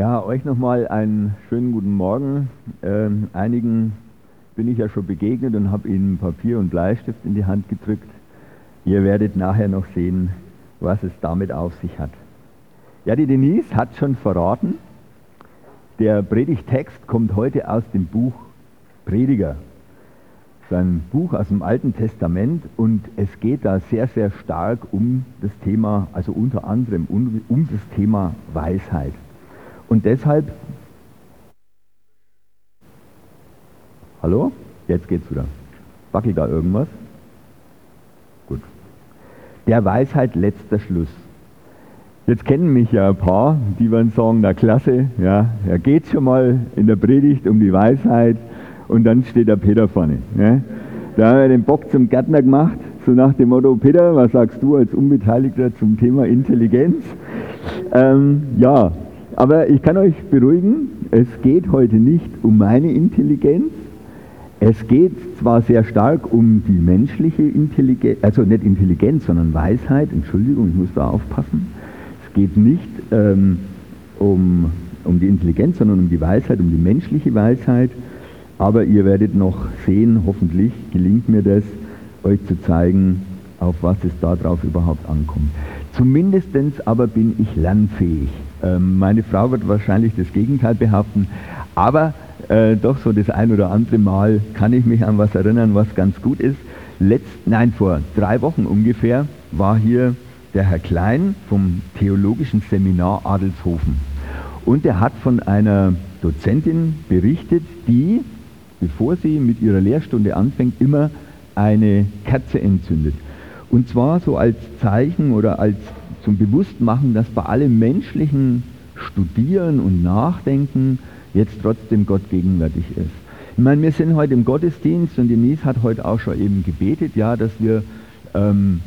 Ja, euch nochmal einen schönen guten Morgen. Ähm, einigen bin ich ja schon begegnet und habe ihnen Papier und Bleistift in die Hand gedrückt. Ihr werdet nachher noch sehen, was es damit auf sich hat. Ja, die Denise hat schon verraten, der Predigtext kommt heute aus dem Buch Prediger. Das ist ein Buch aus dem Alten Testament und es geht da sehr, sehr stark um das Thema, also unter anderem um, um das Thema Weisheit. Und deshalb, hallo? Jetzt geht's wieder. Wackelt da irgendwas? Gut. Der Weisheit letzter Schluss. Jetzt kennen mich ja ein paar, die werden sagen, na klasse, ja, da geht schon mal in der Predigt um die Weisheit und dann steht der Peter vorne. Ja. Da haben wir den Bock zum Gärtner gemacht, so nach dem Motto, Peter, was sagst du als Unbeteiligter zum Thema Intelligenz? Ähm, ja, aber ich kann euch beruhigen, es geht heute nicht um meine Intelligenz. Es geht zwar sehr stark um die menschliche Intelligenz, also nicht Intelligenz, sondern Weisheit, Entschuldigung, ich muss da aufpassen. Es geht nicht ähm, um, um die Intelligenz, sondern um die Weisheit, um die menschliche Weisheit. Aber ihr werdet noch sehen, hoffentlich gelingt mir das, euch zu zeigen, auf was es darauf überhaupt ankommt. Zumindest aber bin ich lernfähig. Ähm, meine Frau wird wahrscheinlich das Gegenteil behaupten, aber äh, doch so das ein oder andere Mal kann ich mich an was erinnern, was ganz gut ist. Letzt, nein, vor drei Wochen ungefähr war hier der Herr Klein vom Theologischen Seminar Adelshofen. Und er hat von einer Dozentin berichtet, die, bevor sie mit ihrer Lehrstunde anfängt, immer eine Kerze entzündet. Und zwar so als Zeichen oder als zum Bewusstmachen, dass bei allem menschlichen Studieren und Nachdenken jetzt trotzdem Gott gegenwärtig ist. Ich meine, wir sind heute im Gottesdienst und Denise hat heute auch schon eben gebetet, ja, dass wir ähm,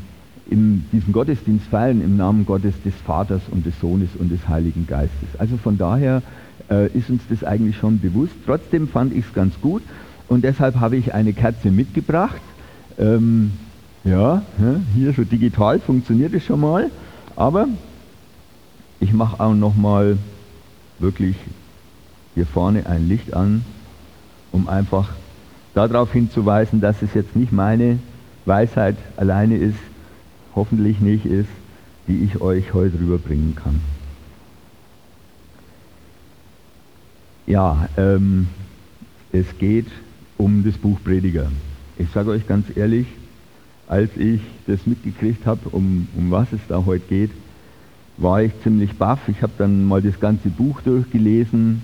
in diesem Gottesdienst feiern im Namen Gottes des Vaters und des Sohnes und des Heiligen Geistes. Also von daher äh, ist uns das eigentlich schon bewusst. Trotzdem fand ich es ganz gut und deshalb habe ich eine Kerze mitgebracht. Ähm, ja, hier so digital funktioniert es schon mal. Aber ich mache auch nochmal wirklich hier vorne ein Licht an, um einfach darauf hinzuweisen, dass es jetzt nicht meine Weisheit alleine ist, hoffentlich nicht ist, die ich euch heute rüberbringen kann. Ja, ähm, es geht um das Buch Prediger. Ich sage euch ganz ehrlich, als ich das mitgekriegt habe, um, um was es da heute geht, war ich ziemlich baff. Ich habe dann mal das ganze Buch durchgelesen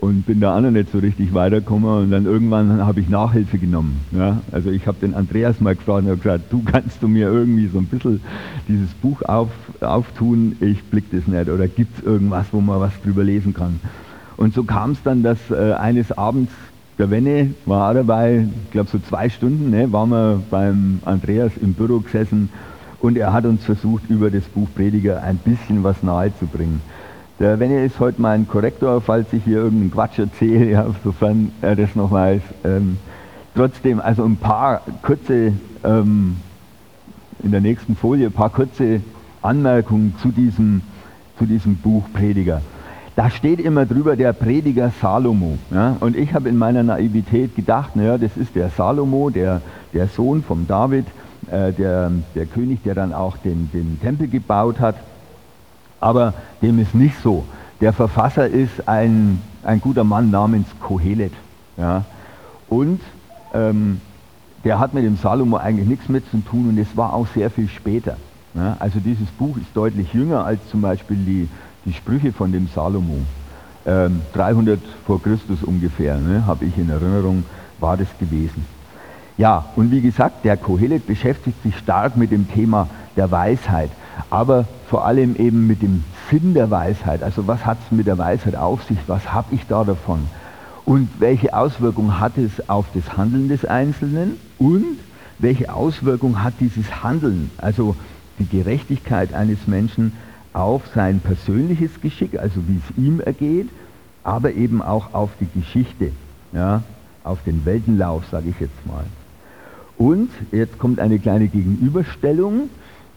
und bin da auch noch nicht so richtig weitergekommen und dann irgendwann habe ich Nachhilfe genommen. Ja? Also ich habe den Andreas mal gefragt und gesagt, du kannst du mir irgendwie so ein bisschen dieses Buch auf, auftun, ich blick das nicht oder gibt es irgendwas, wo man was drüber lesen kann. Und so kam es dann, dass äh, eines Abends der Wenne war auch dabei, ich glaube so zwei Stunden, ne, waren wir beim Andreas im Büro gesessen und er hat uns versucht, über das Buch Prediger ein bisschen was nahezubringen. Der Wenne ist heute mein Korrektor, falls ich hier irgendeinen Quatsch erzähle, ja, sofern er das noch weiß. Ähm, trotzdem, also ein paar kurze, ähm, in der nächsten Folie, ein paar kurze Anmerkungen zu diesem, zu diesem Buch Prediger da steht immer drüber der Prediger Salomo. Ja? Und ich habe in meiner Naivität gedacht, naja, das ist der Salomo, der, der Sohn von David, äh, der, der König, der dann auch den, den Tempel gebaut hat. Aber dem ist nicht so. Der Verfasser ist ein, ein guter Mann namens Kohelet. Ja? Und ähm, der hat mit dem Salomo eigentlich nichts mehr zu tun und es war auch sehr viel später. Ja? Also dieses Buch ist deutlich jünger als zum Beispiel die die Sprüche von dem Salomo. Ähm, 300 vor Christus ungefähr, ne, habe ich in Erinnerung, war das gewesen. Ja, und wie gesagt, der Kohelet beschäftigt sich stark mit dem Thema der Weisheit, aber vor allem eben mit dem Sinn der Weisheit. Also was hat es mit der Weisheit auf sich? Was habe ich da davon? Und welche Auswirkung hat es auf das Handeln des Einzelnen? Und welche Auswirkung hat dieses Handeln, also die Gerechtigkeit eines Menschen auf sein persönliches Geschick, also wie es ihm ergeht, aber eben auch auf die Geschichte, ja, auf den Weltenlauf, sage ich jetzt mal. Und jetzt kommt eine kleine Gegenüberstellung.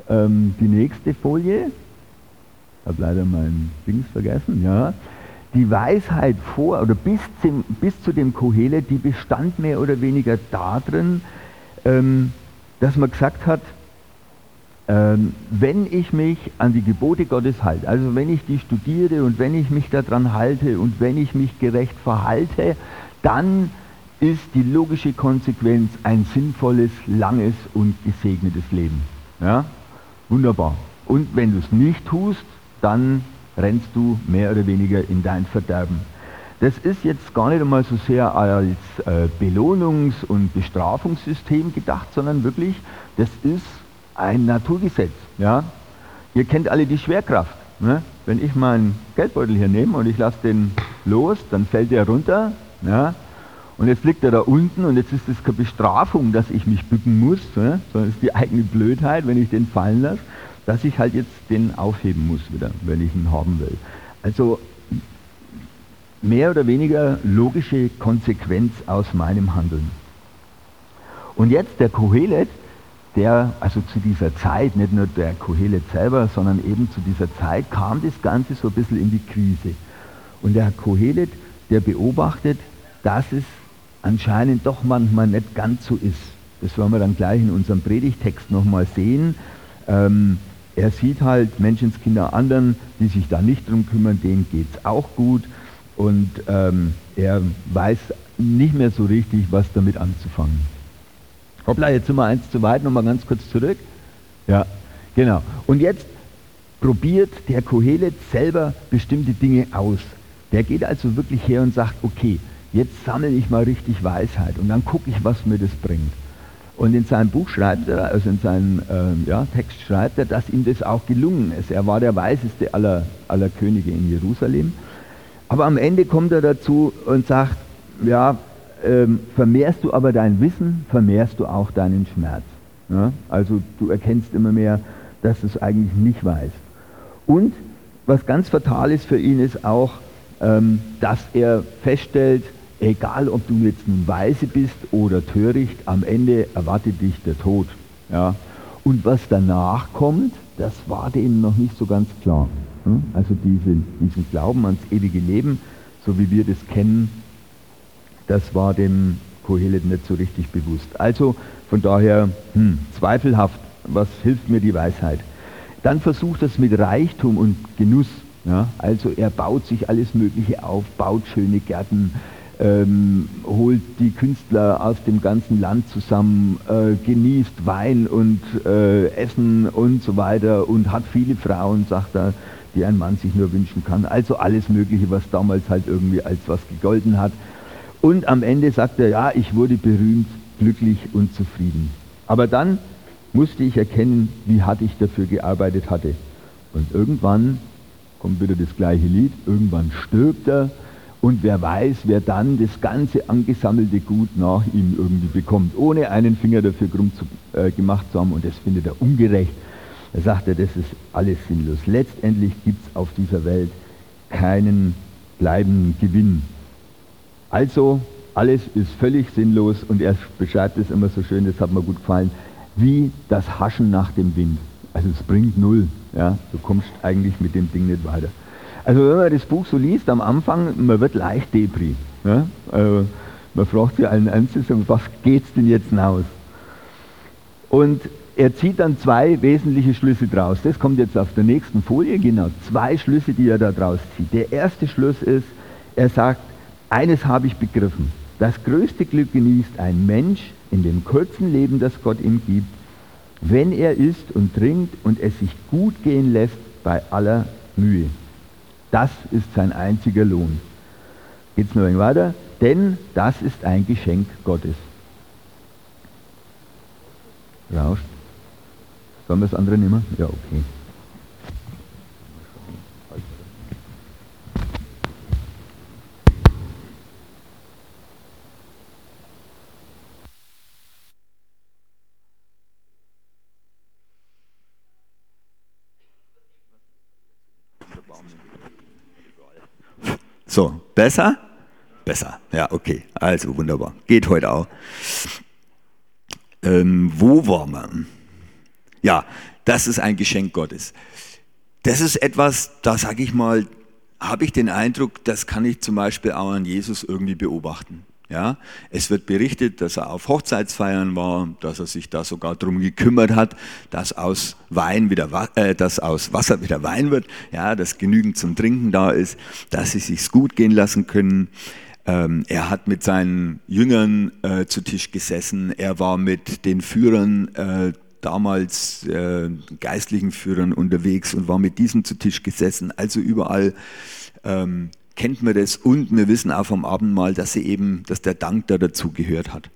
Ähm, die nächste Folie, ich habe leider mein Dings vergessen, ja. die Weisheit vor oder bis, zum, bis zu dem Kohelet, die bestand mehr oder weniger darin, ähm, dass man gesagt hat, ähm, wenn ich mich an die Gebote Gottes halte, also wenn ich die studiere und wenn ich mich daran halte und wenn ich mich gerecht verhalte, dann ist die logische Konsequenz ein sinnvolles, langes und gesegnetes Leben. Ja? Wunderbar. Und wenn du es nicht tust, dann rennst du mehr oder weniger in dein Verderben. Das ist jetzt gar nicht einmal so sehr als äh, Belohnungs- und Bestrafungssystem gedacht, sondern wirklich, das ist ein Naturgesetz. Ja? Ihr kennt alle die Schwerkraft. Ne? Wenn ich meinen Geldbeutel hier nehme und ich lasse den los, dann fällt der runter. Ja? Und jetzt liegt er da unten und jetzt ist es keine Bestrafung, dass ich mich bücken muss, ne? sondern es ist die eigene Blödheit, wenn ich den fallen lasse, dass ich halt jetzt den aufheben muss wieder, wenn ich ihn haben will. Also mehr oder weniger logische Konsequenz aus meinem Handeln. Und jetzt der Kohelet, der, also zu dieser Zeit, nicht nur der Kohelet selber, sondern eben zu dieser Zeit kam das Ganze so ein bisschen in die Krise. Und der Kohelet, der beobachtet, dass es anscheinend doch manchmal nicht ganz so ist. Das wollen wir dann gleich in unserem Predigtext nochmal sehen. Ähm, er sieht halt Menschenskinder anderen, die sich da nicht drum kümmern, denen geht es auch gut. Und ähm, er weiß nicht mehr so richtig, was damit anzufangen. Hoppla, jetzt sind wir eins zu weit, nochmal ganz kurz zurück. Ja, genau. Und jetzt probiert der Kohelet selber bestimmte Dinge aus. Der geht also wirklich her und sagt, okay, jetzt sammle ich mal richtig Weisheit und dann gucke ich, was mir das bringt. Und in seinem Buch schreibt er, also in seinem äh, ja, Text schreibt er, dass ihm das auch gelungen ist. Er war der weiseste aller, aller Könige in Jerusalem. Aber am Ende kommt er dazu und sagt, ja, ähm, vermehrst du aber dein Wissen, vermehrst du auch deinen Schmerz. Ja? Also du erkennst immer mehr, dass du es eigentlich nicht weißt. Und was ganz fatal ist für ihn, ist auch, ähm, dass er feststellt, egal ob du jetzt ein Weise bist oder töricht, am Ende erwartet dich der Tod. Ja? Und was danach kommt, das war denen noch nicht so ganz klar. Also diesen, diesen Glauben ans ewige Leben, so wie wir das kennen, das war dem Kohelet nicht so richtig bewusst. Also von daher hm, zweifelhaft, was hilft mir die Weisheit? Dann versucht es mit Reichtum und Genuss. Ja? Also er baut sich alles Mögliche auf, baut schöne Gärten, ähm, holt die Künstler aus dem ganzen Land zusammen, äh, genießt Wein und äh, Essen und so weiter und hat viele Frauen, sagt er, die ein Mann sich nur wünschen kann. Also alles Mögliche, was damals halt irgendwie als was gegolten hat. Und am Ende sagt er, ja, ich wurde berühmt, glücklich und zufrieden. Aber dann musste ich erkennen, wie hart ich dafür gearbeitet hatte. Und irgendwann kommt wieder das gleiche Lied, irgendwann stirbt er und wer weiß, wer dann das ganze angesammelte Gut nach ihm irgendwie bekommt, ohne einen Finger dafür krumm zu, äh, gemacht zu haben. Und das findet er ungerecht. Er sagt er, das ist alles sinnlos. Letztendlich gibt es auf dieser Welt keinen bleibenden Gewinn. Also, alles ist völlig sinnlos und er beschreibt es immer so schön, das hat mir gut gefallen, wie das Haschen nach dem Wind. Also es bringt null. Ja? Du kommst eigentlich mit dem Ding nicht weiter. Also wenn man das Buch so liest am Anfang, man wird leicht Depri. Ja? Also man fragt sich allen Ernstes, was geht's denn jetzt aus? Und er zieht dann zwei wesentliche Schlüsse draus. Das kommt jetzt auf der nächsten Folie, genau. Zwei Schlüsse, die er da draus zieht. Der erste Schluss ist, er sagt, eines habe ich begriffen. Das größte Glück genießt ein Mensch in dem kurzen Leben, das Gott ihm gibt, wenn er isst und trinkt und es sich gut gehen lässt bei aller Mühe. Das ist sein einziger Lohn. Geht es noch ein weiter? Denn das ist ein Geschenk Gottes. Rauscht. Sollen wir das andere nehmen? Ja, okay. So, besser? Besser. Ja, okay. Also wunderbar. Geht heute auch. Ähm, wo waren wir? Ja, das ist ein Geschenk Gottes. Das ist etwas, da sage ich mal, habe ich den Eindruck, das kann ich zum Beispiel auch an Jesus irgendwie beobachten. Ja, es wird berichtet, dass er auf Hochzeitsfeiern war, dass er sich da sogar darum gekümmert hat, dass aus Wein wieder, äh, dass aus Wasser wieder Wein wird, ja, dass genügend zum Trinken da ist, dass sie sich's gut gehen lassen können. Ähm, er hat mit seinen Jüngern äh, zu Tisch gesessen. Er war mit den Führern äh, damals äh, geistlichen Führern unterwegs und war mit diesen zu Tisch gesessen. Also überall ähm, kennt man das und wir wissen auch vom Abendmahl, dass sie eben, dass der Dank da dazu gehört hat.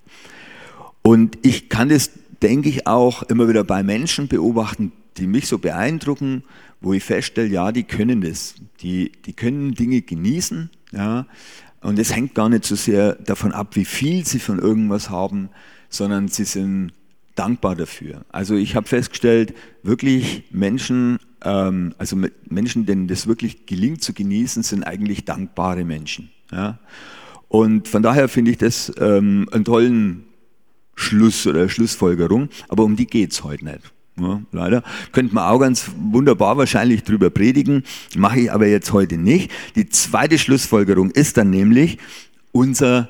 Und ich kann das, denke ich, auch immer wieder bei Menschen beobachten, die mich so beeindrucken, wo ich feststelle, ja, die können das. Die, die können Dinge genießen, ja. Und es hängt gar nicht so sehr davon ab, wie viel sie von irgendwas haben, sondern sie sind dankbar dafür. Also ich habe festgestellt, wirklich Menschen ähm, also Menschen, denen das wirklich gelingt zu genießen, sind eigentlich dankbare Menschen. Ja? Und von daher finde ich das ähm, einen tollen Schluss oder Schlussfolgerung, aber um die geht es heute nicht. Ja, leider. Könnte man auch ganz wunderbar wahrscheinlich drüber predigen, mache ich aber jetzt heute nicht. Die zweite Schlussfolgerung ist dann nämlich unser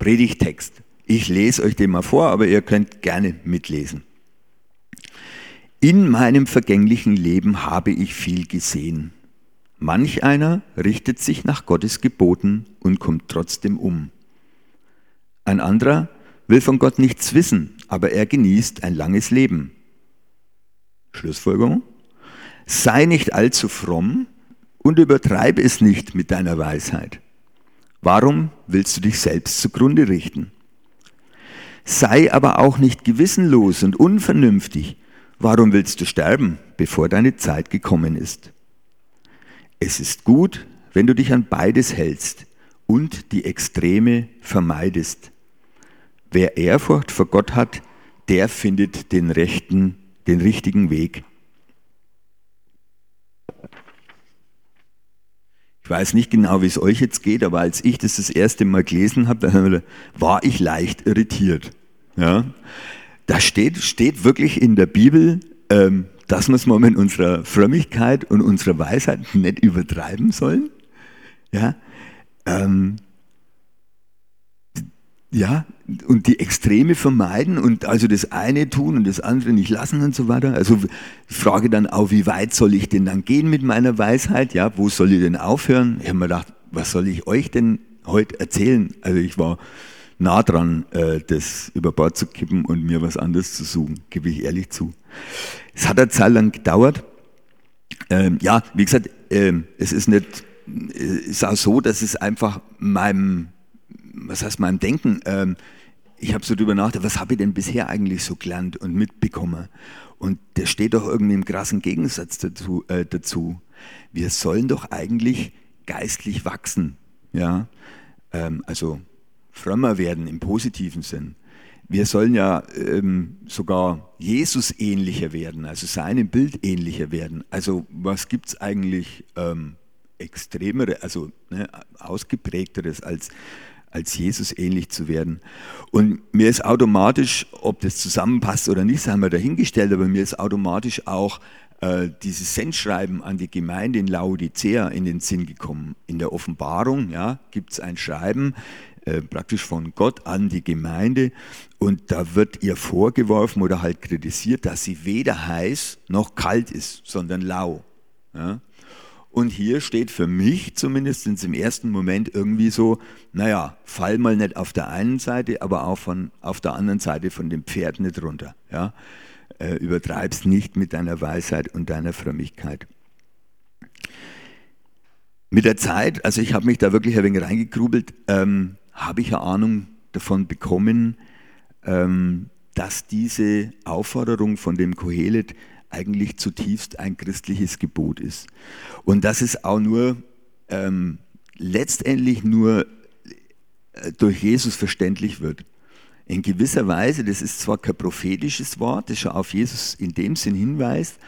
Predigtext. Ich lese euch den mal vor, aber ihr könnt gerne mitlesen. In meinem vergänglichen Leben habe ich viel gesehen. Manch einer richtet sich nach Gottes Geboten und kommt trotzdem um. Ein anderer will von Gott nichts wissen, aber er genießt ein langes Leben. Schlussfolgerung? Sei nicht allzu fromm und übertreibe es nicht mit deiner Weisheit. Warum willst du dich selbst zugrunde richten? Sei aber auch nicht gewissenlos und unvernünftig, Warum willst du sterben, bevor deine Zeit gekommen ist? Es ist gut, wenn du dich an beides hältst und die Extreme vermeidest. Wer Ehrfurcht vor Gott hat, der findet den rechten, den richtigen Weg. Ich weiß nicht genau, wie es euch jetzt geht, aber als ich das das erste Mal gelesen habe, war ich leicht irritiert. Ja? Da steht, steht wirklich in der Bibel, ähm, dass wir es mal mit unserer Frömmigkeit und unserer Weisheit nicht übertreiben sollen. Ja, ähm, ja, und die Extreme vermeiden und also das eine tun und das andere nicht lassen und so weiter. Also ich frage dann auch, wie weit soll ich denn dann gehen mit meiner Weisheit? Ja, wo soll ich denn aufhören? Ich habe mir gedacht, was soll ich euch denn heute erzählen? Also ich war nah dran, äh, das über Bord zu kippen und mir was anderes zu suchen, gebe ich ehrlich zu. Es hat eine Zeit lang gedauert. Ähm, ja, wie gesagt, ähm, es ist nicht, es ist auch so, dass es einfach meinem, was heißt meinem Denken, ähm, ich habe so drüber nachgedacht, was habe ich denn bisher eigentlich so gelernt und mitbekommen? Und der steht doch irgendwie im krassen Gegensatz dazu, äh, dazu. Wir sollen doch eigentlich geistlich wachsen. Ja, ähm, also frömmer werden im positiven Sinn. Wir sollen ja ähm, sogar Jesus ähnlicher werden, also seinem Bild ähnlicher werden. Also was gibt es eigentlich ähm, extremere, also ne, ausgeprägteres als, als Jesus ähnlich zu werden. Und mir ist automatisch, ob das zusammenpasst oder nicht, haben wir dahingestellt, aber mir ist automatisch auch äh, dieses Sendschreiben an die Gemeinde in Laodicea in den Sinn gekommen. In der Offenbarung ja, gibt es ein Schreiben, äh, praktisch von Gott an die Gemeinde und da wird ihr vorgeworfen oder halt kritisiert, dass sie weder heiß noch kalt ist, sondern lau. Ja? Und hier steht für mich zumindest im ersten Moment irgendwie so, naja, fall mal nicht auf der einen Seite, aber auch von, auf der anderen Seite von dem Pferd nicht runter. Ja? Äh, übertreib's nicht mit deiner Weisheit und deiner Frömmigkeit. Mit der Zeit, also ich habe mich da wirklich ein wenig reingegrubelt, ähm, habe ich eine Ahnung davon bekommen, ähm, dass diese Aufforderung von dem Kohelet eigentlich zutiefst ein christliches Gebot ist. Und dass es auch nur ähm, letztendlich nur äh, durch Jesus verständlich wird. In gewisser Weise, das ist zwar kein prophetisches Wort, das schon auf Jesus in dem Sinn hinweist,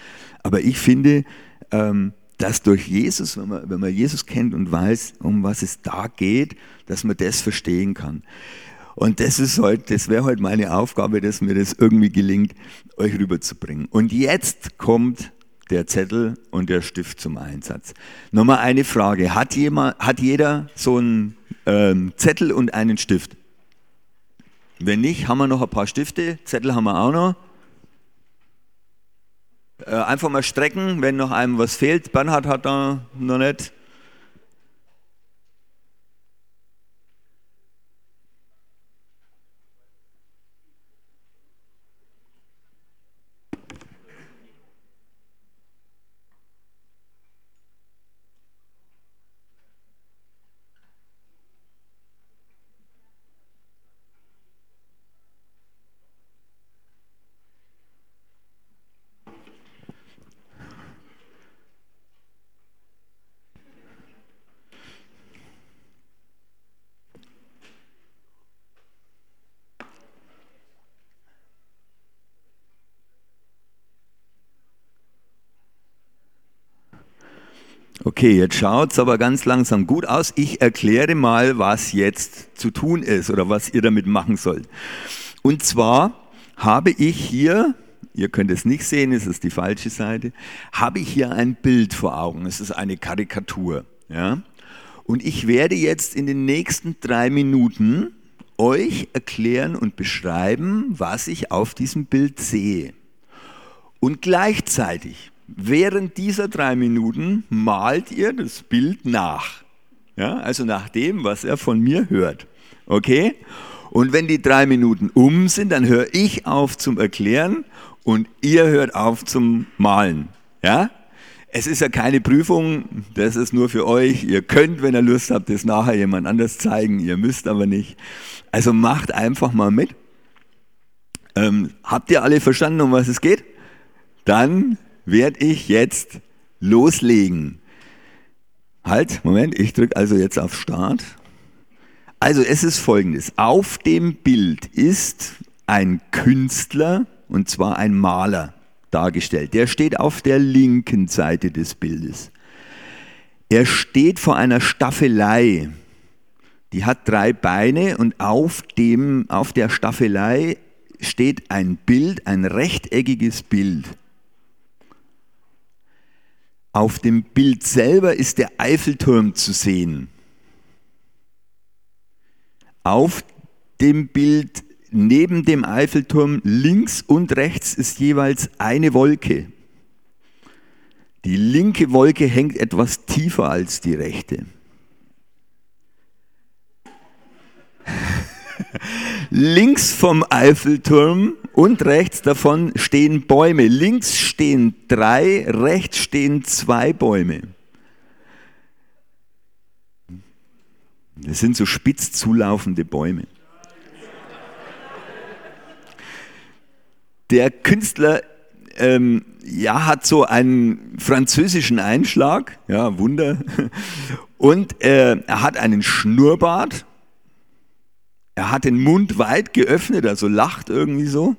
aber ich finde, ähm, dass durch Jesus, wenn man, wenn man Jesus kennt und weiß, um was es da geht, dass man das verstehen kann. Und das ist halt, das wäre halt meine Aufgabe, dass mir das irgendwie gelingt, euch rüberzubringen. Und jetzt kommt der Zettel und der Stift zum Einsatz. Nochmal eine Frage. Hat, jemand, hat jeder so einen ähm, Zettel und einen Stift? Wenn nicht, haben wir noch ein paar Stifte. Zettel haben wir auch noch. Äh, einfach mal strecken, wenn noch einem was fehlt. Bernhard hat da noch nicht. Okay, jetzt schaut es aber ganz langsam gut aus. Ich erkläre mal, was jetzt zu tun ist oder was ihr damit machen sollt. Und zwar habe ich hier, ihr könnt es nicht sehen, es ist die falsche Seite, habe ich hier ein Bild vor Augen. Es ist eine Karikatur. Ja? Und ich werde jetzt in den nächsten drei Minuten euch erklären und beschreiben, was ich auf diesem Bild sehe. Und gleichzeitig während dieser drei Minuten malt ihr das Bild nach. Ja, also nach dem, was er von mir hört. Okay? Und wenn die drei Minuten um sind, dann höre ich auf zum Erklären und ihr hört auf zum Malen. Ja? Es ist ja keine Prüfung, das ist nur für euch. Ihr könnt, wenn ihr Lust habt, das nachher jemand anders zeigen. Ihr müsst aber nicht. Also macht einfach mal mit. Ähm, habt ihr alle verstanden, um was es geht? Dann werde ich jetzt loslegen. Halt, Moment, ich drücke also jetzt auf Start. Also es ist folgendes. Auf dem Bild ist ein Künstler, und zwar ein Maler, dargestellt. Der steht auf der linken Seite des Bildes. Er steht vor einer Staffelei. Die hat drei Beine und auf, dem, auf der Staffelei steht ein Bild, ein rechteckiges Bild. Auf dem Bild selber ist der Eiffelturm zu sehen. Auf dem Bild neben dem Eiffelturm links und rechts ist jeweils eine Wolke. Die linke Wolke hängt etwas tiefer als die rechte. Links vom Eiffelturm und rechts davon stehen Bäume. Links stehen drei, rechts stehen zwei Bäume. Das sind so spitz zulaufende Bäume. Der Künstler ähm, ja, hat so einen französischen Einschlag, ja, Wunder. Und äh, er hat einen Schnurrbart er hat den Mund weit geöffnet, also lacht irgendwie so.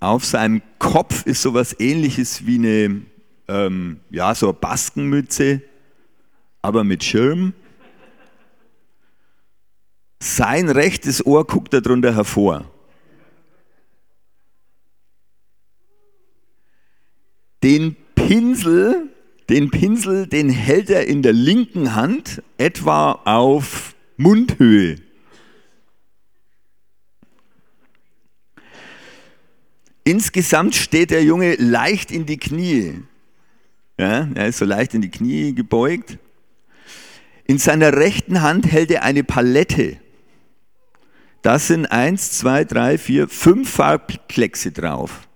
Auf seinem Kopf ist sowas ähnliches wie eine, ähm, ja, so eine Baskenmütze, aber mit Schirm. Sein rechtes Ohr guckt darunter hervor. Den Pinsel, den Pinsel, den hält er in der linken Hand etwa auf Mundhöhe. Insgesamt steht der Junge leicht in die Knie. Ja, er ist so leicht in die Knie gebeugt. In seiner rechten Hand hält er eine Palette. Da sind eins, zwei, drei, vier, fünf Farbkleckse drauf.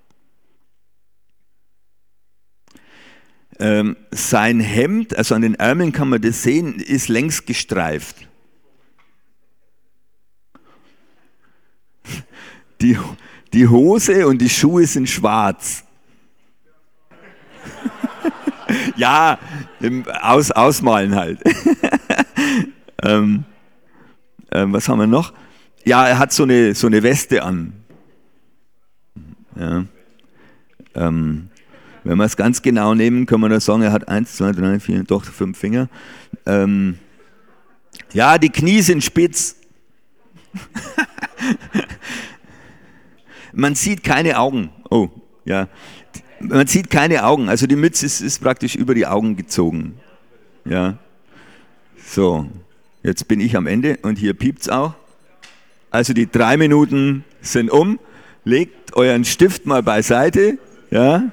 Ähm, sein Hemd, also an den Ärmeln kann man das sehen, ist längs gestreift. Die, die Hose und die Schuhe sind schwarz. ja, aus, ausmalen halt. ähm, ähm, was haben wir noch? Ja, er hat so eine, so eine Weste an. Ja. Ähm, wenn wir es ganz genau nehmen, können wir da sagen, er hat eins, zwei, drei, vier, doch fünf Finger. Ähm, ja, die Knie sind spitz. Man sieht keine Augen. Oh, ja. man sieht keine Augen, also die Mütze ist, ist praktisch über die Augen gezogen. Ja. So, jetzt bin ich am Ende und hier piept's auch. Also die drei Minuten sind um. Legt euren Stift mal beiseite. Ja.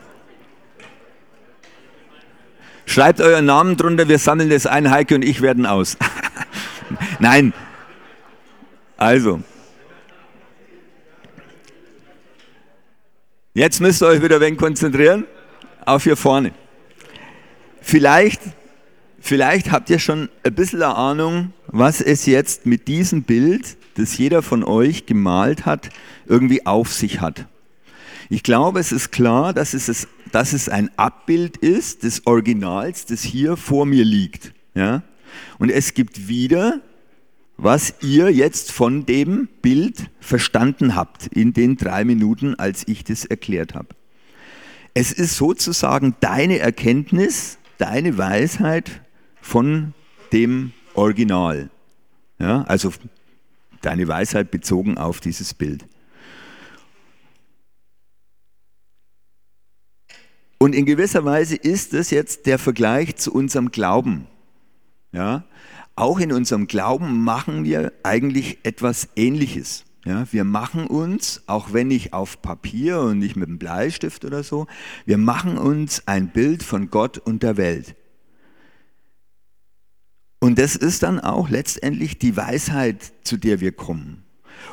Schreibt euren Namen drunter, wir sammeln das ein, Heike und ich werden aus. Nein. Also. Jetzt müsst ihr euch wieder ein wenig konzentrieren auf hier vorne. Vielleicht, vielleicht habt ihr schon ein bisschen eine Ahnung, was es jetzt mit diesem Bild, das jeder von euch gemalt hat, irgendwie auf sich hat. Ich glaube, es ist klar, dass es, dass es ein Abbild ist des Originals, das hier vor mir liegt. Ja? Und es gibt wieder, was ihr jetzt von dem Bild verstanden habt in den drei Minuten, als ich das erklärt habe. Es ist sozusagen deine Erkenntnis, deine Weisheit von dem Original. Ja, also deine Weisheit bezogen auf dieses Bild. Und in gewisser Weise ist das jetzt der Vergleich zu unserem Glauben. Ja? Auch in unserem Glauben machen wir eigentlich etwas Ähnliches. Ja, wir machen uns, auch wenn nicht auf Papier und nicht mit einem Bleistift oder so, wir machen uns ein Bild von Gott und der Welt. Und das ist dann auch letztendlich die Weisheit, zu der wir kommen.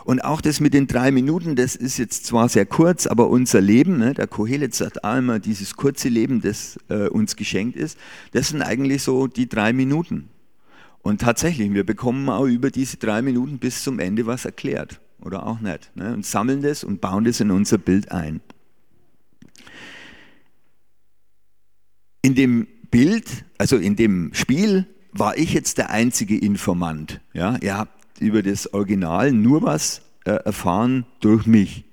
Und auch das mit den drei Minuten, das ist jetzt zwar sehr kurz, aber unser Leben, ne, der Kohelet sagt immer, dieses kurze Leben, das äh, uns geschenkt ist, das sind eigentlich so die drei Minuten. Und tatsächlich, wir bekommen auch über diese drei Minuten bis zum Ende was erklärt oder auch nicht. Ne, und sammeln das und bauen das in unser Bild ein. In dem Bild, also in dem Spiel, war ich jetzt der einzige Informant. Ja, ihr habt über das Original nur was äh, erfahren durch mich.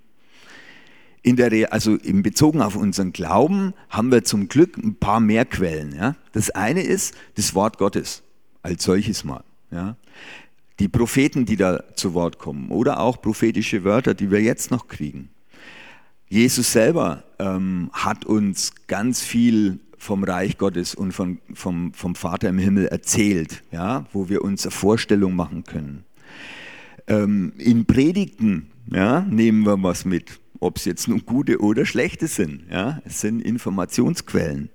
In der, also in Bezogen auf unseren Glauben haben wir zum Glück ein paar mehr Quellen. Ja? Das eine ist das Wort Gottes als solches mal. Ja? Die Propheten, die da zu Wort kommen oder auch prophetische Wörter, die wir jetzt noch kriegen. Jesus selber ähm, hat uns ganz viel vom Reich Gottes und von, vom, vom Vater im Himmel erzählt, ja, wo wir uns eine Vorstellung machen können. Ähm, in Predigten ja, nehmen wir was mit, ob es jetzt nun gute oder schlechte sind. Ja, es sind Informationsquellen.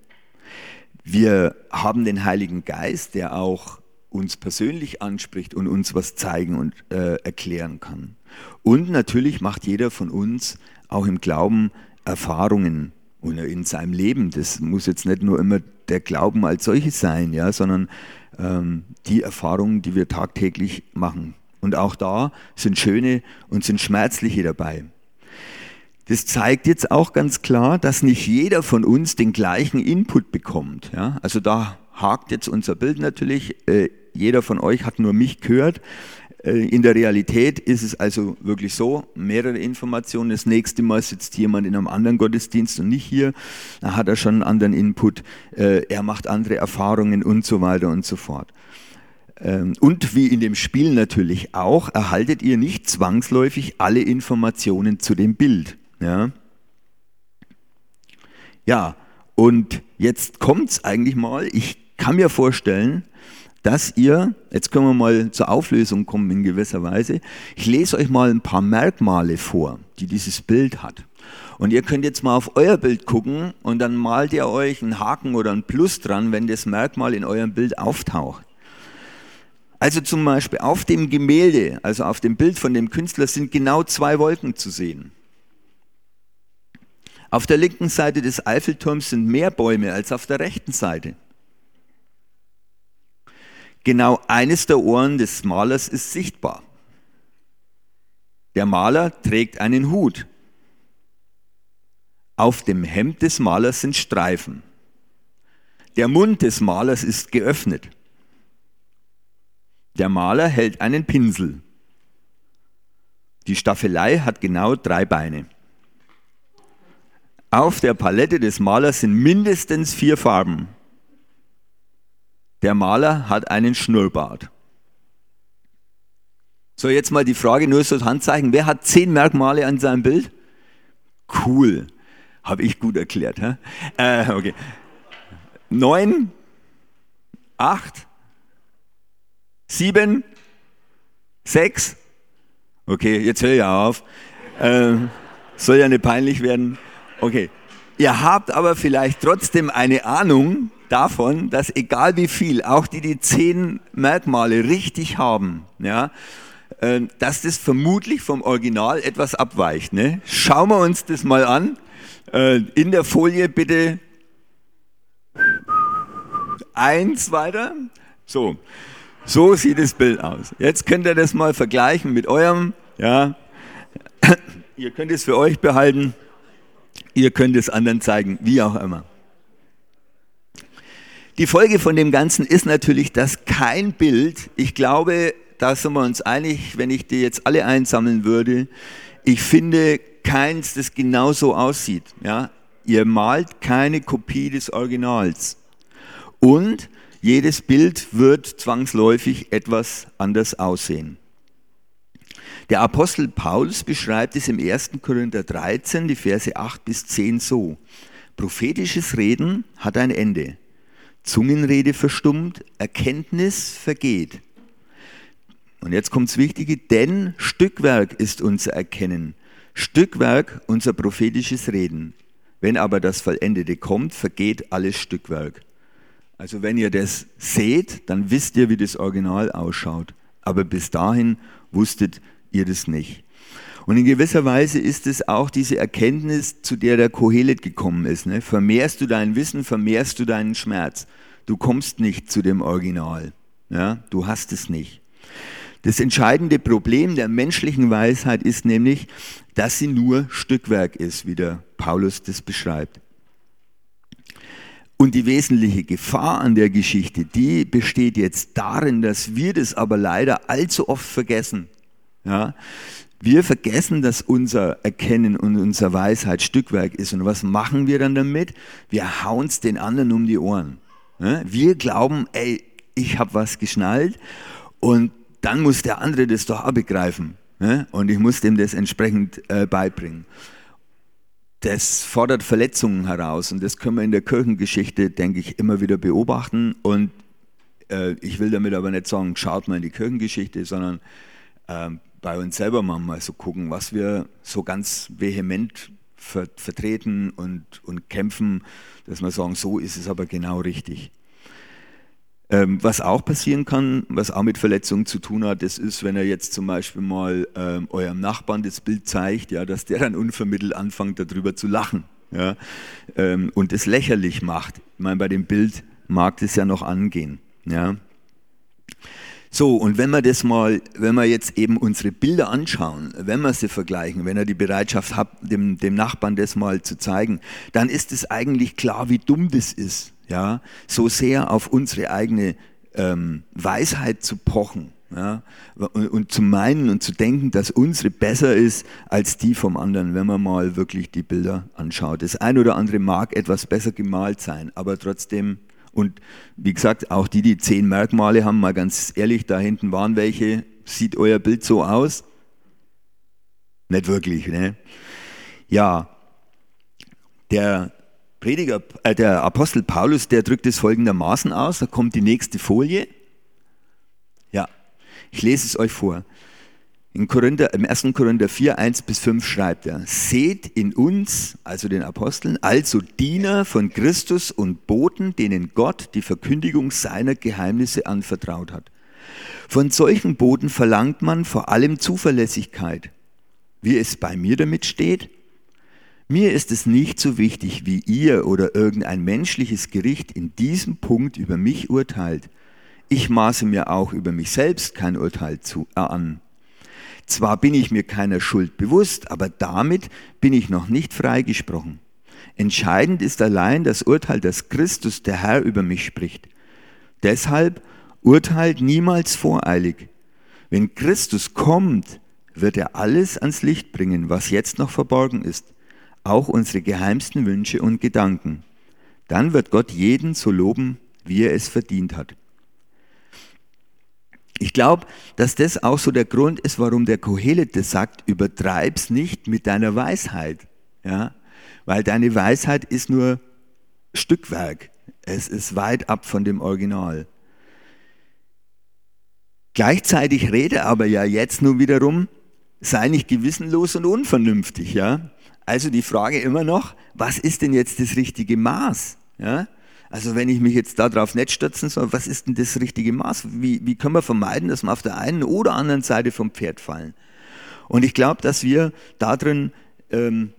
Wir haben den Heiligen Geist, der auch uns persönlich anspricht und uns was zeigen und äh, erklären kann. Und natürlich macht jeder von uns auch im Glauben Erfahrungen oder in seinem Leben. Das muss jetzt nicht nur immer der Glauben als solches sein, ja, sondern ähm, die Erfahrungen, die wir tagtäglich machen. Und auch da sind schöne und sind schmerzliche dabei. Das zeigt jetzt auch ganz klar, dass nicht jeder von uns den gleichen Input bekommt. Ja? Also da hakt jetzt unser Bild natürlich. Äh, jeder von euch hat nur mich gehört. Äh, in der Realität ist es also wirklich so, mehrere Informationen. Das nächste Mal sitzt jemand in einem anderen Gottesdienst und nicht hier. Da hat er schon einen anderen Input. Äh, er macht andere Erfahrungen und so weiter und so fort. Ähm, und wie in dem Spiel natürlich auch, erhaltet ihr nicht zwangsläufig alle Informationen zu dem Bild. Ja, ja und jetzt kommt es eigentlich mal. Ich kann mir vorstellen, dass ihr, jetzt können wir mal zur Auflösung kommen in gewisser Weise, ich lese euch mal ein paar Merkmale vor, die dieses Bild hat. Und ihr könnt jetzt mal auf euer Bild gucken und dann malt ihr euch einen Haken oder ein Plus dran, wenn das Merkmal in eurem Bild auftaucht. Also zum Beispiel auf dem Gemälde, also auf dem Bild von dem Künstler sind genau zwei Wolken zu sehen. Auf der linken Seite des Eiffelturms sind mehr Bäume als auf der rechten Seite. Genau eines der Ohren des Malers ist sichtbar. Der Maler trägt einen Hut. Auf dem Hemd des Malers sind Streifen. Der Mund des Malers ist geöffnet. Der Maler hält einen Pinsel. Die Staffelei hat genau drei Beine. Auf der Palette des Malers sind mindestens vier Farben. Der Maler hat einen Schnurrbart. So, jetzt mal die Frage, nur so Handzeichen. Wer hat zehn Merkmale an seinem Bild? Cool. Habe ich gut erklärt. Äh, okay. Neun, acht, sieben, sechs. Okay, jetzt höre ich auf. Äh, soll ja nicht peinlich werden. Okay. Ihr habt aber vielleicht trotzdem eine Ahnung davon, dass egal wie viel, auch die die zehn Merkmale richtig haben, ja, äh, dass das vermutlich vom Original etwas abweicht. Ne? Schauen wir uns das mal an. Äh, in der Folie bitte eins weiter. So, so sieht das Bild aus. Jetzt könnt ihr das mal vergleichen mit eurem. Ja, ihr könnt es für euch behalten. Ihr könnt es anderen zeigen, wie auch immer. Die Folge von dem Ganzen ist natürlich, dass kein Bild, ich glaube, da sind wir uns einig, wenn ich die jetzt alle einsammeln würde, ich finde keins, das genauso aussieht. Ja? Ihr malt keine Kopie des Originals. Und jedes Bild wird zwangsläufig etwas anders aussehen. Der Apostel Paulus beschreibt es im 1. Korinther 13, die Verse 8 bis 10 so. Prophetisches Reden hat ein Ende. Zungenrede verstummt, Erkenntnis vergeht. Und jetzt kommt's Wichtige, denn Stückwerk ist unser Erkennen. Stückwerk unser prophetisches Reden. Wenn aber das Vollendete kommt, vergeht alles Stückwerk. Also wenn ihr das seht, dann wisst ihr, wie das Original ausschaut. Aber bis dahin wusstet das nicht. Und in gewisser Weise ist es auch diese Erkenntnis, zu der der Kohelet gekommen ist. Ne? Vermehrst du dein Wissen, vermehrst du deinen Schmerz. Du kommst nicht zu dem Original. Ja? Du hast es nicht. Das entscheidende Problem der menschlichen Weisheit ist nämlich, dass sie nur Stückwerk ist, wie der Paulus das beschreibt. Und die wesentliche Gefahr an der Geschichte, die besteht jetzt darin, dass wir das aber leider allzu oft vergessen. Ja? Wir vergessen, dass unser Erkennen und unsere Weisheit Stückwerk ist. Und was machen wir dann damit? Wir hauen es den anderen um die Ohren. Ja? Wir glauben, ey, ich habe was geschnallt und dann muss der andere das doch auch begreifen. Ja? Und ich muss dem das entsprechend äh, beibringen. Das fordert Verletzungen heraus und das können wir in der Kirchengeschichte, denke ich, immer wieder beobachten. Und äh, ich will damit aber nicht sagen, schaut mal in die Kirchengeschichte, sondern äh, bei uns selber mal so gucken, was wir so ganz vehement ver vertreten und, und kämpfen, dass wir sagen, so ist es aber genau richtig. Ähm, was auch passieren kann, was auch mit Verletzungen zu tun hat, das ist, wenn er jetzt zum Beispiel mal ähm, eurem Nachbarn das Bild zeigt, ja, dass der dann unvermittelt anfängt, darüber zu lachen ja, ähm, und es lächerlich macht. Ich meine, bei dem Bild mag das ja noch angehen. Ja. So, und wenn wir das mal, wenn wir jetzt eben unsere Bilder anschauen, wenn wir sie vergleichen, wenn er die Bereitschaft hat, dem, dem Nachbarn das mal zu zeigen, dann ist es eigentlich klar, wie dumm das ist ja, so sehr auf unsere eigene ähm, Weisheit zu pochen ja, und, und, zu meinen und zu denken, dass unsere besser ist als die vom anderen, wenn man mal wirklich die Bilder anschaut. Das ein oder andere mag etwas besser gemalt sein, aber trotzdem, und wie gesagt, auch die, die zehn Merkmale haben, mal ganz ehrlich, da hinten waren welche, sieht euer Bild so aus? Nicht wirklich, ne? Ja, der Prediger, äh, der Apostel Paulus, der drückt es folgendermaßen aus. Da kommt die nächste Folie. Ja, ich lese es euch vor. In Korinther, Im 1. Korinther 4, 1 bis 5 schreibt er, seht in uns, also den Aposteln, also Diener von Christus und Boten, denen Gott die Verkündigung seiner Geheimnisse anvertraut hat. Von solchen Boten verlangt man vor allem Zuverlässigkeit. Wie es bei mir damit steht, mir ist es nicht so wichtig, wie ihr oder irgendein menschliches Gericht in diesem Punkt über mich urteilt. Ich maße mir auch über mich selbst kein Urteil zu, äh, an. Zwar bin ich mir keiner Schuld bewusst, aber damit bin ich noch nicht freigesprochen. Entscheidend ist allein das Urteil, dass Christus, der Herr, über mich spricht. Deshalb urteilt niemals voreilig. Wenn Christus kommt, wird er alles ans Licht bringen, was jetzt noch verborgen ist auch unsere geheimsten Wünsche und Gedanken. Dann wird Gott jeden so loben, wie er es verdient hat. Ich glaube, dass das auch so der Grund ist, warum der Kohelet das sagt, übertreib's nicht mit deiner Weisheit. Ja? weil deine Weisheit ist nur Stückwerk. Es ist weit ab von dem Original. Gleichzeitig rede aber ja jetzt nur wiederum, sei nicht gewissenlos und unvernünftig, ja. Also die Frage immer noch, was ist denn jetzt das richtige Maß? Ja? Also wenn ich mich jetzt darauf nicht stürzen soll, was ist denn das richtige Maß? Wie, wie können wir vermeiden, dass wir auf der einen oder anderen Seite vom Pferd fallen? Und ich glaube, dass wir da drin ähm,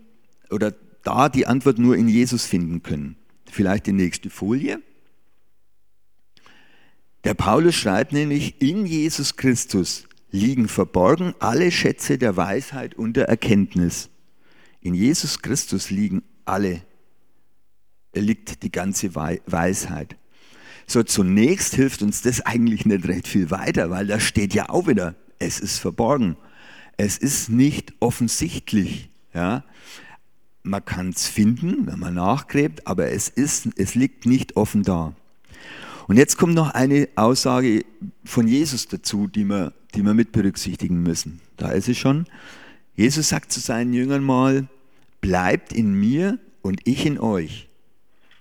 oder da die Antwort nur in Jesus finden können. Vielleicht die nächste Folie. Der Paulus schreibt nämlich, in Jesus Christus liegen verborgen alle Schätze der Weisheit und der Erkenntnis. In Jesus Christus liegen alle, liegt die ganze Weisheit. So, zunächst hilft uns das eigentlich nicht recht viel weiter, weil da steht ja auch wieder, es ist verborgen. Es ist nicht offensichtlich. Ja? Man kann es finden, wenn man nachgräbt, aber es, ist, es liegt nicht offen da. Und jetzt kommt noch eine Aussage von Jesus dazu, die wir, die wir mit berücksichtigen müssen. Da ist es schon. Jesus sagt zu seinen Jüngern mal, bleibt in mir und ich in euch.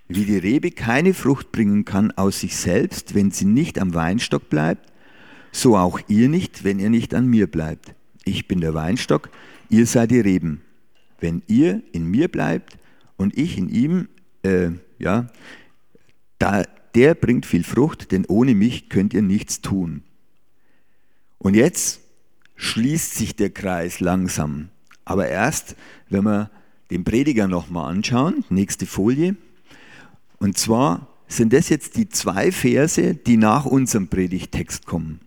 Wie die Rebe keine Frucht bringen kann aus sich selbst, wenn sie nicht am Weinstock bleibt, so auch ihr nicht, wenn ihr nicht an mir bleibt. Ich bin der Weinstock, ihr seid die Reben. Wenn ihr in mir bleibt und ich in ihm, äh, ja, da, der bringt viel Frucht, denn ohne mich könnt ihr nichts tun. Und jetzt schließt sich der Kreis langsam. Aber erst, wenn wir den Prediger nochmal anschauen, nächste Folie. Und zwar sind das jetzt die zwei Verse, die nach unserem Predigtext kommen.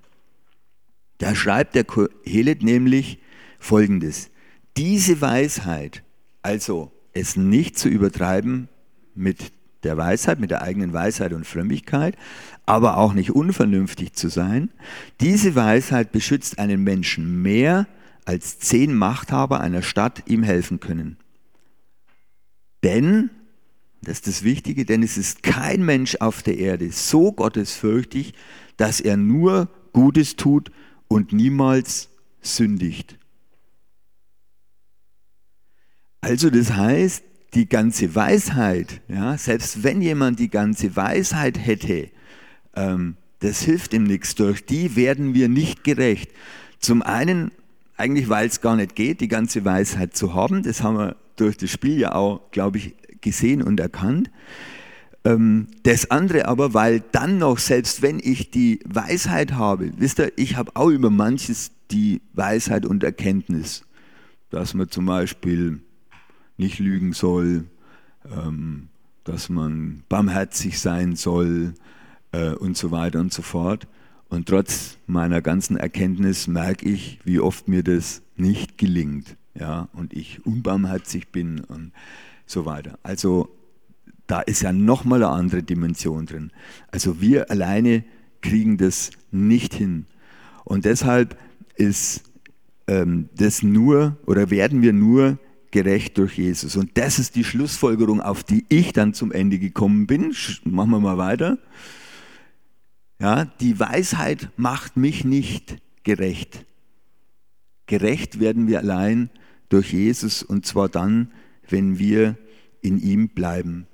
Da schreibt der Kohelet nämlich folgendes. Diese Weisheit, also es nicht zu übertreiben mit der Weisheit, mit der eigenen Weisheit und Frömmigkeit, aber auch nicht unvernünftig zu sein. Diese Weisheit beschützt einen Menschen mehr, als zehn Machthaber einer Stadt ihm helfen können. Denn, das ist das Wichtige, denn es ist kein Mensch auf der Erde so gottesfürchtig, dass er nur Gutes tut und niemals sündigt. Also das heißt, die ganze Weisheit, ja, selbst wenn jemand die ganze Weisheit hätte, ähm, das hilft ihm nichts. Durch die werden wir nicht gerecht. Zum einen, eigentlich weil es gar nicht geht, die ganze Weisheit zu haben. Das haben wir durch das Spiel ja auch, glaube ich, gesehen und erkannt. Ähm, das andere aber, weil dann noch, selbst wenn ich die Weisheit habe, wisst ihr, ich habe auch über manches die Weisheit und Erkenntnis, dass man zum Beispiel nicht lügen soll, ähm, dass man barmherzig sein soll äh, und so weiter und so fort. Und trotz meiner ganzen Erkenntnis merke ich, wie oft mir das nicht gelingt. Ja, und ich unbarmherzig bin und so weiter. Also da ist ja nochmal eine andere Dimension drin. Also wir alleine kriegen das nicht hin. Und deshalb ist ähm, das nur oder werden wir nur gerecht durch Jesus. Und das ist die Schlussfolgerung, auf die ich dann zum Ende gekommen bin. Machen wir mal weiter. Ja, die Weisheit macht mich nicht gerecht. Gerecht werden wir allein durch Jesus und zwar dann, wenn wir in ihm bleiben.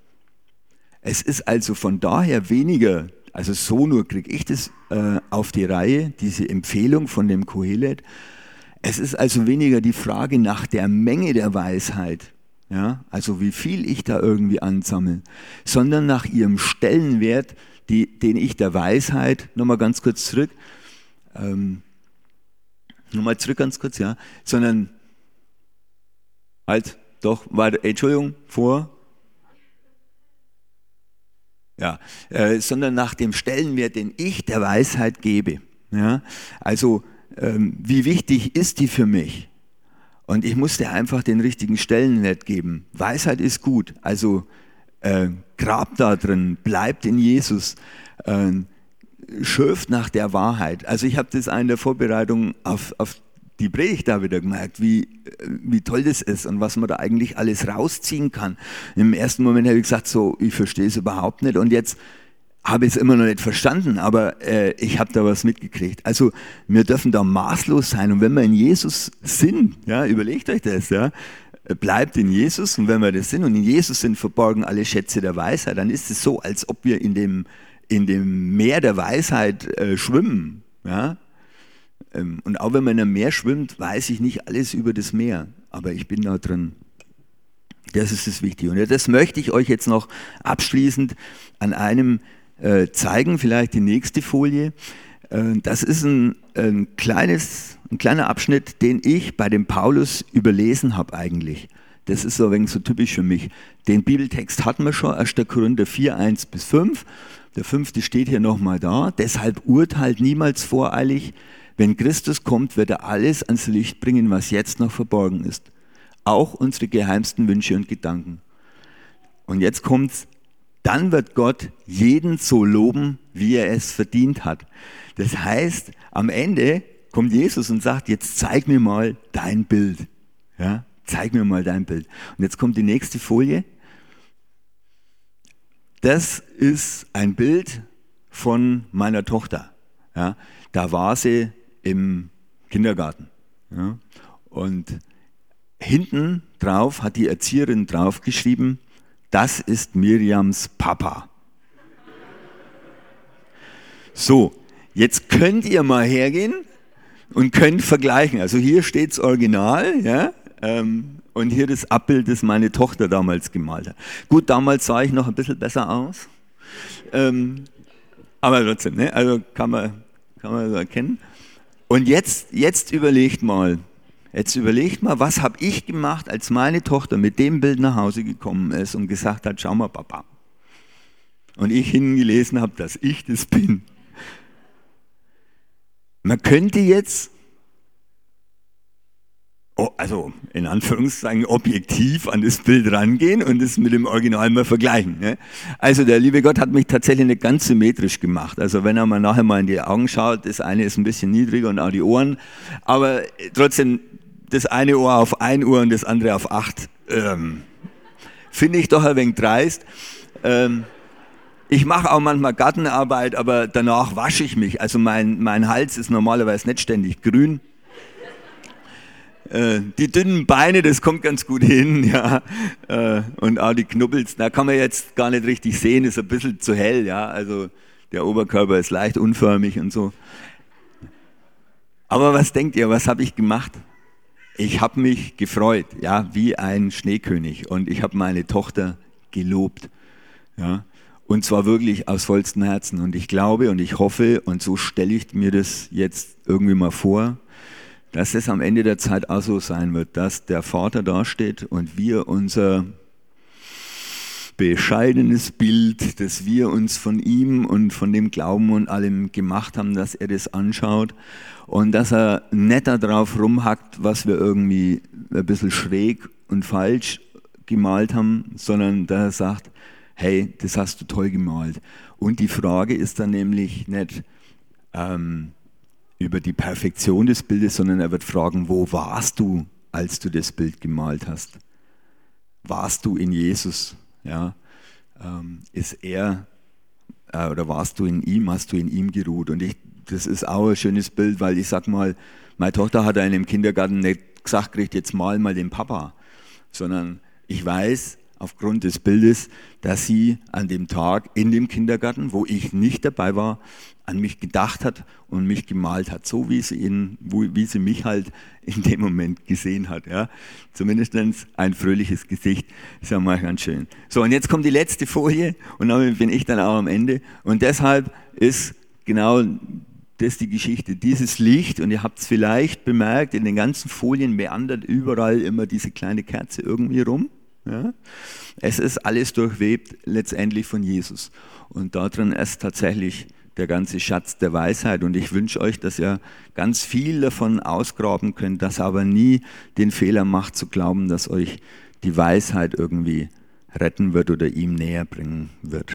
Es ist also von daher weniger, also so nur kriege ich das äh, auf die Reihe, diese Empfehlung von dem Kohelet, es ist also weniger die Frage nach der Menge der Weisheit, ja, also wie viel ich da irgendwie ansammle, sondern nach ihrem Stellenwert, die, den ich der Weisheit, nochmal ganz kurz zurück, ähm, nochmal zurück ganz kurz, ja, sondern halt, doch, weiter, Entschuldigung, vor, ja, äh, sondern nach dem Stellenwert, den ich der Weisheit gebe. Ja, also ähm, wie wichtig ist die für mich? Und ich musste einfach den richtigen Stellenwert geben. Weisheit ist gut, also äh, grabt da drin, bleibt in Jesus, äh, schürft nach der Wahrheit. Also ich habe das in der Vorbereitung auf, auf die Predigt da wieder gemerkt, wie, wie toll das ist und was man da eigentlich alles rausziehen kann. Im ersten Moment habe ich gesagt, so, ich verstehe es überhaupt nicht und jetzt habe ich es immer noch nicht verstanden, aber äh, ich habe da was mitgekriegt. Also wir dürfen da maßlos sein und wenn wir in Jesus sind, ja, überlegt euch das, ja, bleibt in Jesus und wenn wir das sind und in Jesus sind verborgen alle Schätze der Weisheit, dann ist es so, als ob wir in dem, in dem Meer der Weisheit äh, schwimmen. Ja? Ähm, und auch wenn man einem Meer schwimmt, weiß ich nicht alles über das Meer, aber ich bin da drin. Das ist das Wichtige. Und das möchte ich euch jetzt noch abschließend an einem äh, zeigen, vielleicht die nächste Folie. Äh, das ist ein, ein, kleines, ein kleiner Abschnitt, den ich bei dem Paulus überlesen habe eigentlich. Das ist so ein wenig so typisch für mich. Den Bibeltext hatten wir schon, 1. Korinther 4, 1 bis 5. Der fünfte steht hier nochmal da. Deshalb urteilt niemals voreilig. Wenn Christus kommt, wird er alles ans Licht bringen, was jetzt noch verborgen ist. Auch unsere geheimsten Wünsche und Gedanken. Und jetzt kommt's. Dann wird Gott jeden so loben, wie er es verdient hat. Das heißt, am Ende kommt Jesus und sagt, jetzt zeig mir mal dein Bild. Ja, zeig mir mal dein Bild. Und jetzt kommt die nächste Folie. Das ist ein Bild von meiner Tochter. Ja, da war sie im Kindergarten. Ja, und hinten drauf hat die Erzieherin draufgeschrieben, das ist Miriams Papa. So, Jetzt könnt ihr mal hergehen und könnt vergleichen. Also hier steht das Original, ja, ähm, und hier das Abbild, das meine Tochter damals gemalt hat. Gut, damals sah ich noch ein bisschen besser aus, ähm, aber trotzdem, ne? also kann man, kann man so erkennen. Und jetzt, jetzt überlegt mal, jetzt überlegt mal, was habe ich gemacht, als meine Tochter mit dem Bild nach Hause gekommen ist und gesagt hat, schau mal, Papa. Und ich hingelesen habe, dass ich das bin. Man könnte jetzt, oh, also in Anführungszeichen objektiv an das Bild rangehen und es mit dem Original mal vergleichen. Ne? Also der liebe Gott hat mich tatsächlich nicht ganz symmetrisch gemacht. Also wenn er mal nachher mal in die Augen schaut, das eine ist ein bisschen niedriger und auch die Ohren, aber trotzdem das eine Ohr auf ein Ohr und das andere auf acht. Ähm, Finde ich doch ein wenig dreist. Ähm, ich mache auch manchmal Gartenarbeit, aber danach wasche ich mich. Also mein, mein Hals ist normalerweise nicht ständig grün. Äh, die dünnen Beine, das kommt ganz gut hin, ja. Äh, und auch die Knubbels, da kann man jetzt gar nicht richtig sehen, ist ein bisschen zu hell, ja. Also der Oberkörper ist leicht unförmig und so. Aber was denkt ihr, was habe ich gemacht? Ich habe mich gefreut, ja, wie ein Schneekönig. Und ich habe meine Tochter gelobt, ja. Und zwar wirklich aus vollstem Herzen. Und ich glaube und ich hoffe, und so stelle ich mir das jetzt irgendwie mal vor, dass es am Ende der Zeit auch so sein wird, dass der Vater dasteht und wir unser bescheidenes Bild, das wir uns von ihm und von dem Glauben und allem gemacht haben, dass er das anschaut und dass er netter drauf rumhackt, was wir irgendwie ein bisschen schräg und falsch gemalt haben, sondern dass er sagt, hey, das hast du toll gemalt. Und die Frage ist dann nämlich nicht ähm, über die Perfektion des Bildes, sondern er wird fragen, wo warst du, als du das Bild gemalt hast? Warst du in Jesus? Ja? Ähm, ist er äh, oder warst du in ihm, hast du in ihm geruht? Und ich, das ist auch ein schönes Bild, weil ich sag mal, meine Tochter hat einen im Kindergarten nicht gesagt, kriegt jetzt mal mal den Papa, sondern ich weiß, aufgrund des Bildes, dass sie an dem Tag in dem Kindergarten, wo ich nicht dabei war, an mich gedacht hat und mich gemalt hat, so wie sie, ihn, wie sie mich halt in dem Moment gesehen hat. Ja. Zumindest ein fröhliches Gesicht, ist ja mal ganz schön. So, und jetzt kommt die letzte Folie und damit bin ich dann auch am Ende. Und deshalb ist genau das die Geschichte. Dieses Licht, und ihr habt es vielleicht bemerkt, in den ganzen Folien meandert überall immer diese kleine Kerze irgendwie rum. Es ist alles durchwebt letztendlich von Jesus. Und darin ist tatsächlich der ganze Schatz der Weisheit. Und ich wünsche euch, dass ihr ganz viel davon ausgraben könnt, dass aber nie den Fehler macht zu glauben, dass euch die Weisheit irgendwie retten wird oder ihm näher bringen wird.